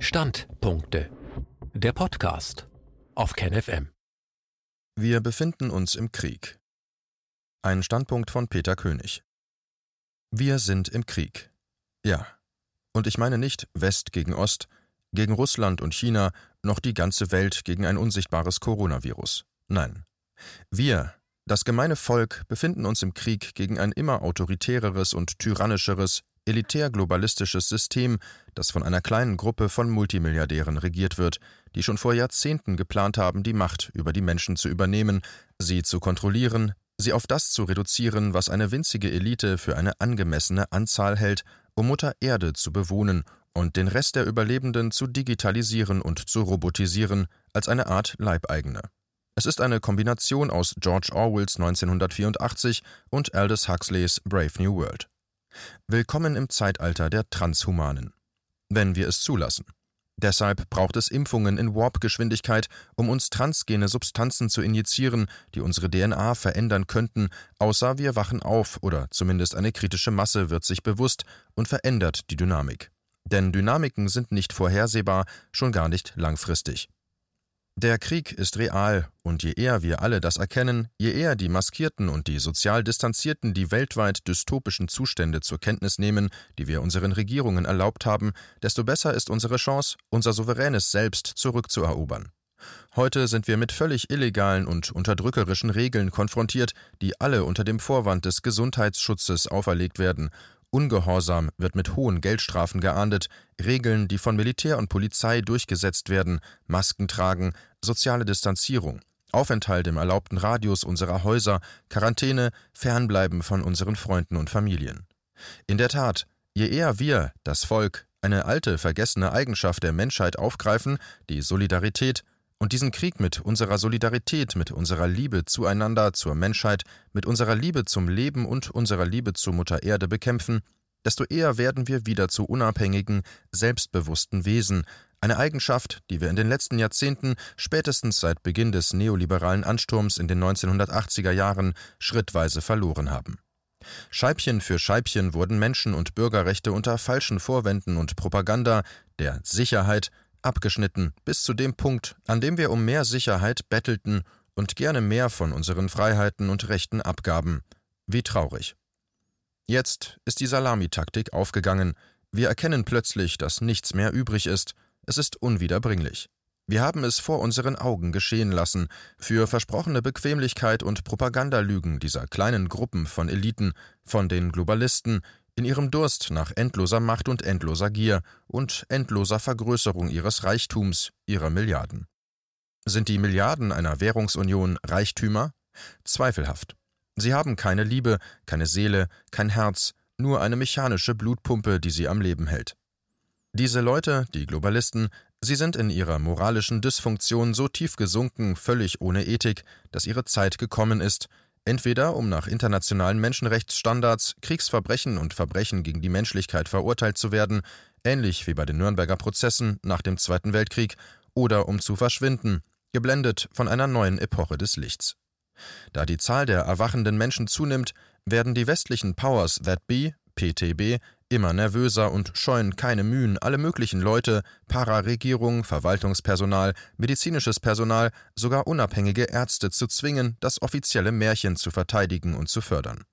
Standpunkte. Der Podcast auf KenFM. Wir befinden uns im Krieg. Ein Standpunkt von Peter König. Wir sind im Krieg. Ja. Und ich meine nicht West gegen Ost, gegen Russland und China, noch die ganze Welt gegen ein unsichtbares Coronavirus. Nein. Wir, das gemeine Volk, befinden uns im Krieg gegen ein immer autoritäreres und tyrannischeres, elitär-globalistisches System, das von einer kleinen Gruppe von Multimilliardären regiert wird, die schon vor Jahrzehnten geplant haben, die Macht über die Menschen zu übernehmen, sie zu kontrollieren, sie auf das zu reduzieren, was eine winzige Elite für eine angemessene Anzahl hält, um Mutter Erde zu bewohnen und den Rest der Überlebenden zu digitalisieren und zu robotisieren als eine Art Leibeigene. Es ist eine Kombination aus George Orwells 1984 und Aldous Huxleys Brave New World. Willkommen im Zeitalter der Transhumanen. Wenn wir es zulassen. Deshalb braucht es Impfungen in Warp-Geschwindigkeit, um uns transgene Substanzen zu injizieren, die unsere DNA verändern könnten, außer wir wachen auf oder zumindest eine kritische Masse wird sich bewusst und verändert die Dynamik. Denn Dynamiken sind nicht vorhersehbar, schon gar nicht langfristig. Der Krieg ist real, und je eher wir alle das erkennen, je eher die Maskierten und die sozial Distanzierten die weltweit dystopischen Zustände zur Kenntnis nehmen, die wir unseren Regierungen erlaubt haben, desto besser ist unsere Chance, unser souveränes Selbst zurückzuerobern. Heute sind wir mit völlig illegalen und unterdrückerischen Regeln konfrontiert, die alle unter dem Vorwand des Gesundheitsschutzes auferlegt werden Ungehorsam wird mit hohen Geldstrafen geahndet, Regeln, die von Militär und Polizei durchgesetzt werden, Masken tragen, soziale Distanzierung, Aufenthalt im erlaubten Radius unserer Häuser, Quarantäne, Fernbleiben von unseren Freunden und Familien. In der Tat, je eher wir, das Volk, eine alte, vergessene Eigenschaft der Menschheit aufgreifen, die Solidarität, und diesen Krieg mit unserer Solidarität, mit unserer Liebe zueinander, zur Menschheit, mit unserer Liebe zum Leben und unserer Liebe zur Mutter Erde bekämpfen, desto eher werden wir wieder zu unabhängigen, selbstbewussten Wesen, eine Eigenschaft, die wir in den letzten Jahrzehnten, spätestens seit Beginn des neoliberalen Ansturms in den 1980er Jahren, schrittweise verloren haben. Scheibchen für Scheibchen wurden Menschen- und Bürgerrechte unter falschen Vorwänden und Propaganda der Sicherheit abgeschnitten bis zu dem Punkt, an dem wir um mehr Sicherheit bettelten und gerne mehr von unseren Freiheiten und Rechten abgaben. Wie traurig. Jetzt ist die Salamitaktik aufgegangen. Wir erkennen plötzlich, dass nichts mehr übrig ist. Es ist unwiederbringlich. Wir haben es vor unseren Augen geschehen lassen, für versprochene Bequemlichkeit und Propagandalügen dieser kleinen Gruppen von Eliten, von den Globalisten, in ihrem Durst nach endloser Macht und endloser Gier und endloser Vergrößerung ihres Reichtums, ihrer Milliarden. Sind die Milliarden einer Währungsunion Reichtümer? Zweifelhaft. Sie haben keine Liebe, keine Seele, kein Herz, nur eine mechanische Blutpumpe, die sie am Leben hält. Diese Leute, die Globalisten, sie sind in ihrer moralischen Dysfunktion so tief gesunken, völlig ohne Ethik, dass ihre Zeit gekommen ist, entweder um nach internationalen Menschenrechtsstandards Kriegsverbrechen und Verbrechen gegen die Menschlichkeit verurteilt zu werden, ähnlich wie bei den Nürnberger Prozessen nach dem Zweiten Weltkrieg, oder um zu verschwinden, geblendet von einer neuen Epoche des Lichts. Da die Zahl der erwachenden Menschen zunimmt, werden die westlichen Powers that be, PTB, immer nervöser und scheuen keine Mühen, alle möglichen Leute, Pararegierung, Verwaltungspersonal, medizinisches Personal, sogar unabhängige Ärzte zu zwingen, das offizielle Märchen zu verteidigen und zu fördern.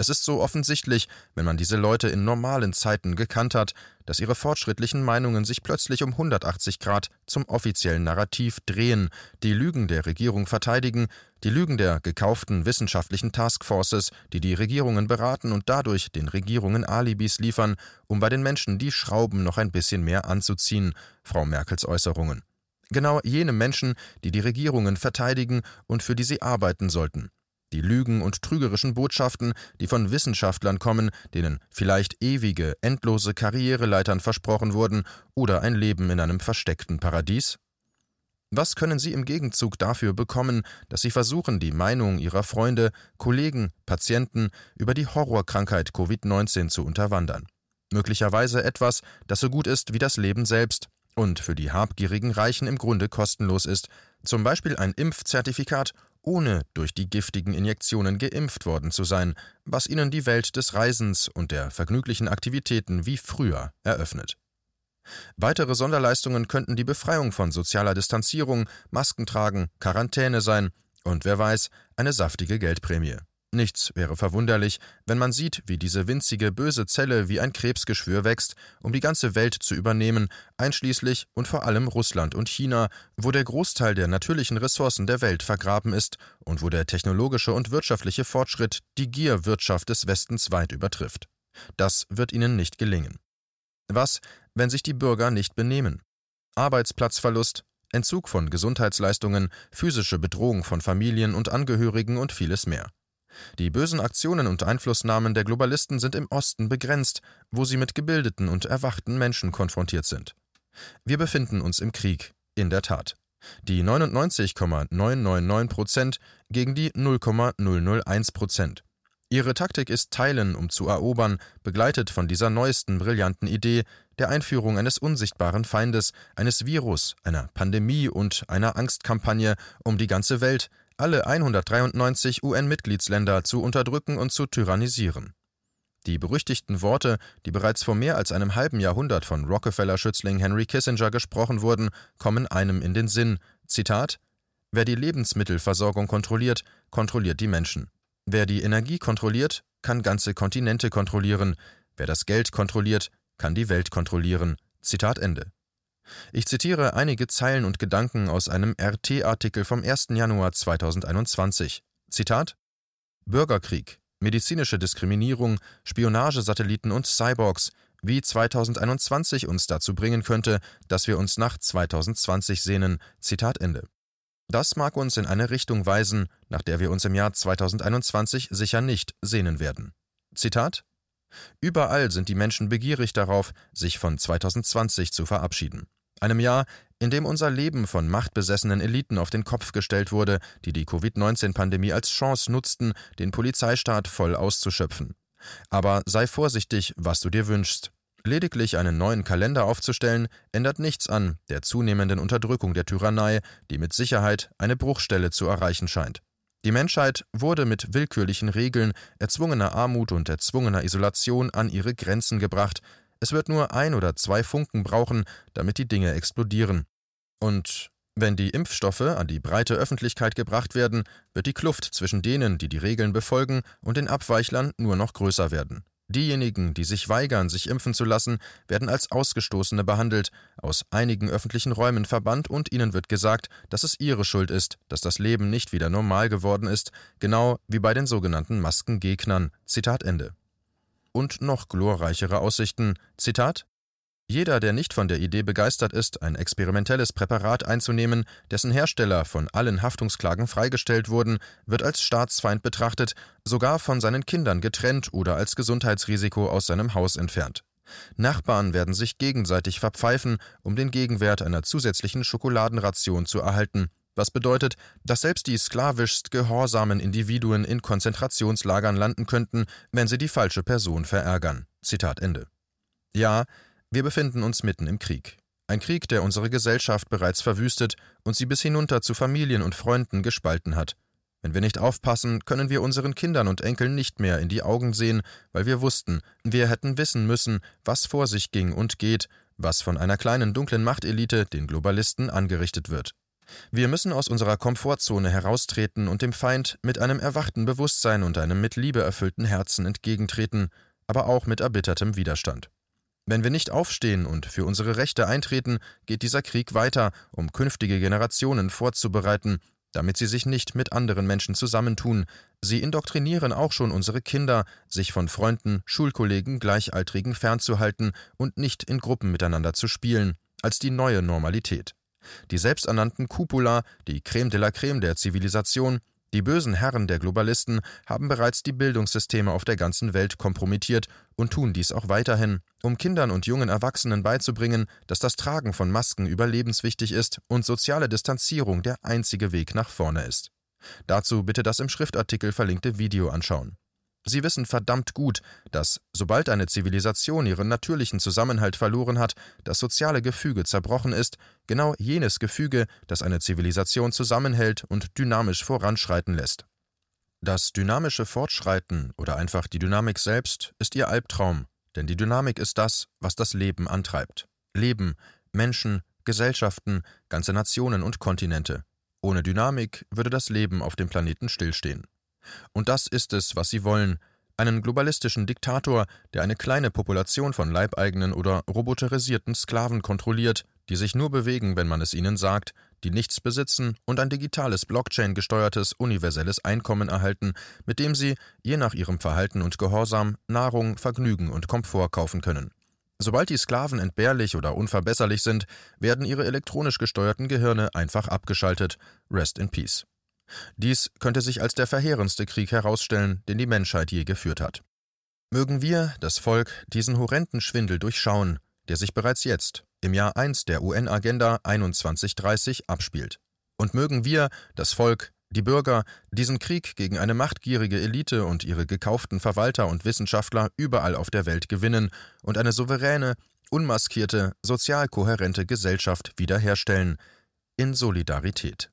Es ist so offensichtlich, wenn man diese Leute in normalen Zeiten gekannt hat, dass ihre fortschrittlichen Meinungen sich plötzlich um 180 Grad zum offiziellen Narrativ drehen, die Lügen der Regierung verteidigen, die Lügen der gekauften wissenschaftlichen Taskforces, die die Regierungen beraten und dadurch den Regierungen Alibis liefern, um bei den Menschen die Schrauben noch ein bisschen mehr anzuziehen, Frau Merkels Äußerungen. Genau jene Menschen, die die Regierungen verteidigen und für die sie arbeiten sollten die Lügen und trügerischen Botschaften, die von Wissenschaftlern kommen, denen vielleicht ewige, endlose Karriereleitern versprochen wurden oder ein Leben in einem versteckten Paradies? Was können Sie im Gegenzug dafür bekommen, dass Sie versuchen, die Meinung Ihrer Freunde, Kollegen, Patienten über die Horrorkrankheit Covid-19 zu unterwandern? Möglicherweise etwas, das so gut ist wie das Leben selbst und für die habgierigen Reichen im Grunde kostenlos ist, zum Beispiel ein Impfzertifikat ohne durch die giftigen Injektionen geimpft worden zu sein, was ihnen die Welt des Reisens und der vergnüglichen Aktivitäten wie früher eröffnet. Weitere Sonderleistungen könnten die Befreiung von sozialer Distanzierung, Maskentragen, Quarantäne sein und wer weiß, eine saftige Geldprämie. Nichts wäre verwunderlich, wenn man sieht, wie diese winzige böse Zelle wie ein Krebsgeschwür wächst, um die ganze Welt zu übernehmen, einschließlich und vor allem Russland und China, wo der Großteil der natürlichen Ressourcen der Welt vergraben ist und wo der technologische und wirtschaftliche Fortschritt die Gierwirtschaft des Westens weit übertrifft. Das wird ihnen nicht gelingen. Was, wenn sich die Bürger nicht benehmen? Arbeitsplatzverlust, Entzug von Gesundheitsleistungen, physische Bedrohung von Familien und Angehörigen und vieles mehr. Die bösen Aktionen und Einflussnahmen der Globalisten sind im Osten begrenzt, wo sie mit gebildeten und erwachten Menschen konfrontiert sind. Wir befinden uns im Krieg, in der Tat. Die 99,999 Prozent gegen die 0,001 Prozent. Ihre Taktik ist Teilen, um zu erobern, begleitet von dieser neuesten brillanten Idee der Einführung eines unsichtbaren Feindes, eines Virus, einer Pandemie und einer Angstkampagne, um die ganze Welt, alle 193 UN-Mitgliedsländer zu unterdrücken und zu tyrannisieren. Die berüchtigten Worte, die bereits vor mehr als einem halben Jahrhundert von Rockefeller-Schützling Henry Kissinger gesprochen wurden, kommen einem in den Sinn. Zitat: Wer die Lebensmittelversorgung kontrolliert, kontrolliert die Menschen. Wer die Energie kontrolliert, kann ganze Kontinente kontrollieren. Wer das Geld kontrolliert, kann die Welt kontrollieren. Zitat Ende. Ich zitiere einige Zeilen und Gedanken aus einem RT-Artikel vom 1. Januar 2021. Zitat: Bürgerkrieg, medizinische Diskriminierung, Spionagesatelliten und Cyborgs, wie 2021 uns dazu bringen könnte, dass wir uns nach 2020 sehnen. Zitat Ende. Das mag uns in eine Richtung weisen, nach der wir uns im Jahr 2021 sicher nicht sehnen werden. Zitat Überall sind die Menschen begierig darauf, sich von 2020 zu verabschieden einem Jahr, in dem unser Leben von machtbesessenen Eliten auf den Kopf gestellt wurde, die die Covid-19-Pandemie als Chance nutzten, den Polizeistaat voll auszuschöpfen. Aber sei vorsichtig, was du dir wünschst. Lediglich einen neuen Kalender aufzustellen, ändert nichts an der zunehmenden Unterdrückung der Tyrannei, die mit Sicherheit eine Bruchstelle zu erreichen scheint. Die Menschheit wurde mit willkürlichen Regeln, erzwungener Armut und erzwungener Isolation an ihre Grenzen gebracht, es wird nur ein oder zwei Funken brauchen, damit die Dinge explodieren. Und wenn die Impfstoffe an die breite Öffentlichkeit gebracht werden, wird die Kluft zwischen denen, die die Regeln befolgen, und den Abweichlern nur noch größer werden. Diejenigen, die sich weigern, sich impfen zu lassen, werden als Ausgestoßene behandelt, aus einigen öffentlichen Räumen verbannt und ihnen wird gesagt, dass es ihre Schuld ist, dass das Leben nicht wieder normal geworden ist, genau wie bei den sogenannten Maskengegnern. Zitat Ende und noch glorreichere Aussichten. Zitat jeder, der nicht von der Idee begeistert ist, ein experimentelles Präparat einzunehmen, dessen Hersteller von allen Haftungsklagen freigestellt wurden, wird als Staatsfeind betrachtet, sogar von seinen Kindern getrennt oder als Gesundheitsrisiko aus seinem Haus entfernt. Nachbarn werden sich gegenseitig verpfeifen, um den Gegenwert einer zusätzlichen Schokoladenration zu erhalten was bedeutet, dass selbst die sklavischst gehorsamen Individuen in Konzentrationslagern landen könnten, wenn sie die falsche Person verärgern. Zitat Ende. Ja, wir befinden uns mitten im Krieg. Ein Krieg, der unsere Gesellschaft bereits verwüstet und sie bis hinunter zu Familien und Freunden gespalten hat. Wenn wir nicht aufpassen, können wir unseren Kindern und Enkeln nicht mehr in die Augen sehen, weil wir wussten, wir hätten wissen müssen, was vor sich ging und geht, was von einer kleinen dunklen Machtelite, den Globalisten, angerichtet wird. Wir müssen aus unserer Komfortzone heraustreten und dem Feind mit einem erwachten Bewusstsein und einem mit Liebe erfüllten Herzen entgegentreten, aber auch mit erbittertem Widerstand. Wenn wir nicht aufstehen und für unsere Rechte eintreten, geht dieser Krieg weiter, um künftige Generationen vorzubereiten, damit sie sich nicht mit anderen Menschen zusammentun. Sie indoktrinieren auch schon unsere Kinder, sich von Freunden, Schulkollegen, Gleichaltrigen fernzuhalten und nicht in Gruppen miteinander zu spielen, als die neue Normalität. Die selbsternannten Cupula, die Creme de la Creme der Zivilisation, die bösen Herren der Globalisten haben bereits die Bildungssysteme auf der ganzen Welt kompromittiert und tun dies auch weiterhin, um Kindern und jungen Erwachsenen beizubringen, dass das Tragen von Masken überlebenswichtig ist und soziale Distanzierung der einzige Weg nach vorne ist. Dazu bitte das im Schriftartikel verlinkte Video anschauen. Sie wissen verdammt gut, dass, sobald eine Zivilisation ihren natürlichen Zusammenhalt verloren hat, das soziale Gefüge zerbrochen ist, genau jenes Gefüge, das eine Zivilisation zusammenhält und dynamisch voranschreiten lässt. Das dynamische Fortschreiten oder einfach die Dynamik selbst ist ihr Albtraum, denn die Dynamik ist das, was das Leben antreibt. Leben, Menschen, Gesellschaften, ganze Nationen und Kontinente. Ohne Dynamik würde das Leben auf dem Planeten stillstehen. Und das ist es, was sie wollen, einen globalistischen Diktator, der eine kleine Population von leibeigenen oder roboterisierten Sklaven kontrolliert, die sich nur bewegen, wenn man es ihnen sagt, die nichts besitzen und ein digitales Blockchain-gesteuertes universelles Einkommen erhalten, mit dem sie, je nach ihrem Verhalten und Gehorsam, Nahrung, Vergnügen und Komfort kaufen können. Sobald die Sklaven entbehrlich oder unverbesserlich sind, werden ihre elektronisch gesteuerten Gehirne einfach abgeschaltet. Rest in Peace. Dies könnte sich als der verheerendste Krieg herausstellen, den die Menschheit je geführt hat. Mögen wir, das Volk, diesen horrenden Schwindel durchschauen, der sich bereits jetzt, im Jahr 1 der UN-Agenda 2130, abspielt. Und mögen wir, das Volk, die Bürger, diesen Krieg gegen eine machtgierige Elite und ihre gekauften Verwalter und Wissenschaftler überall auf der Welt gewinnen und eine souveräne, unmaskierte, sozial kohärente Gesellschaft wiederherstellen, in Solidarität.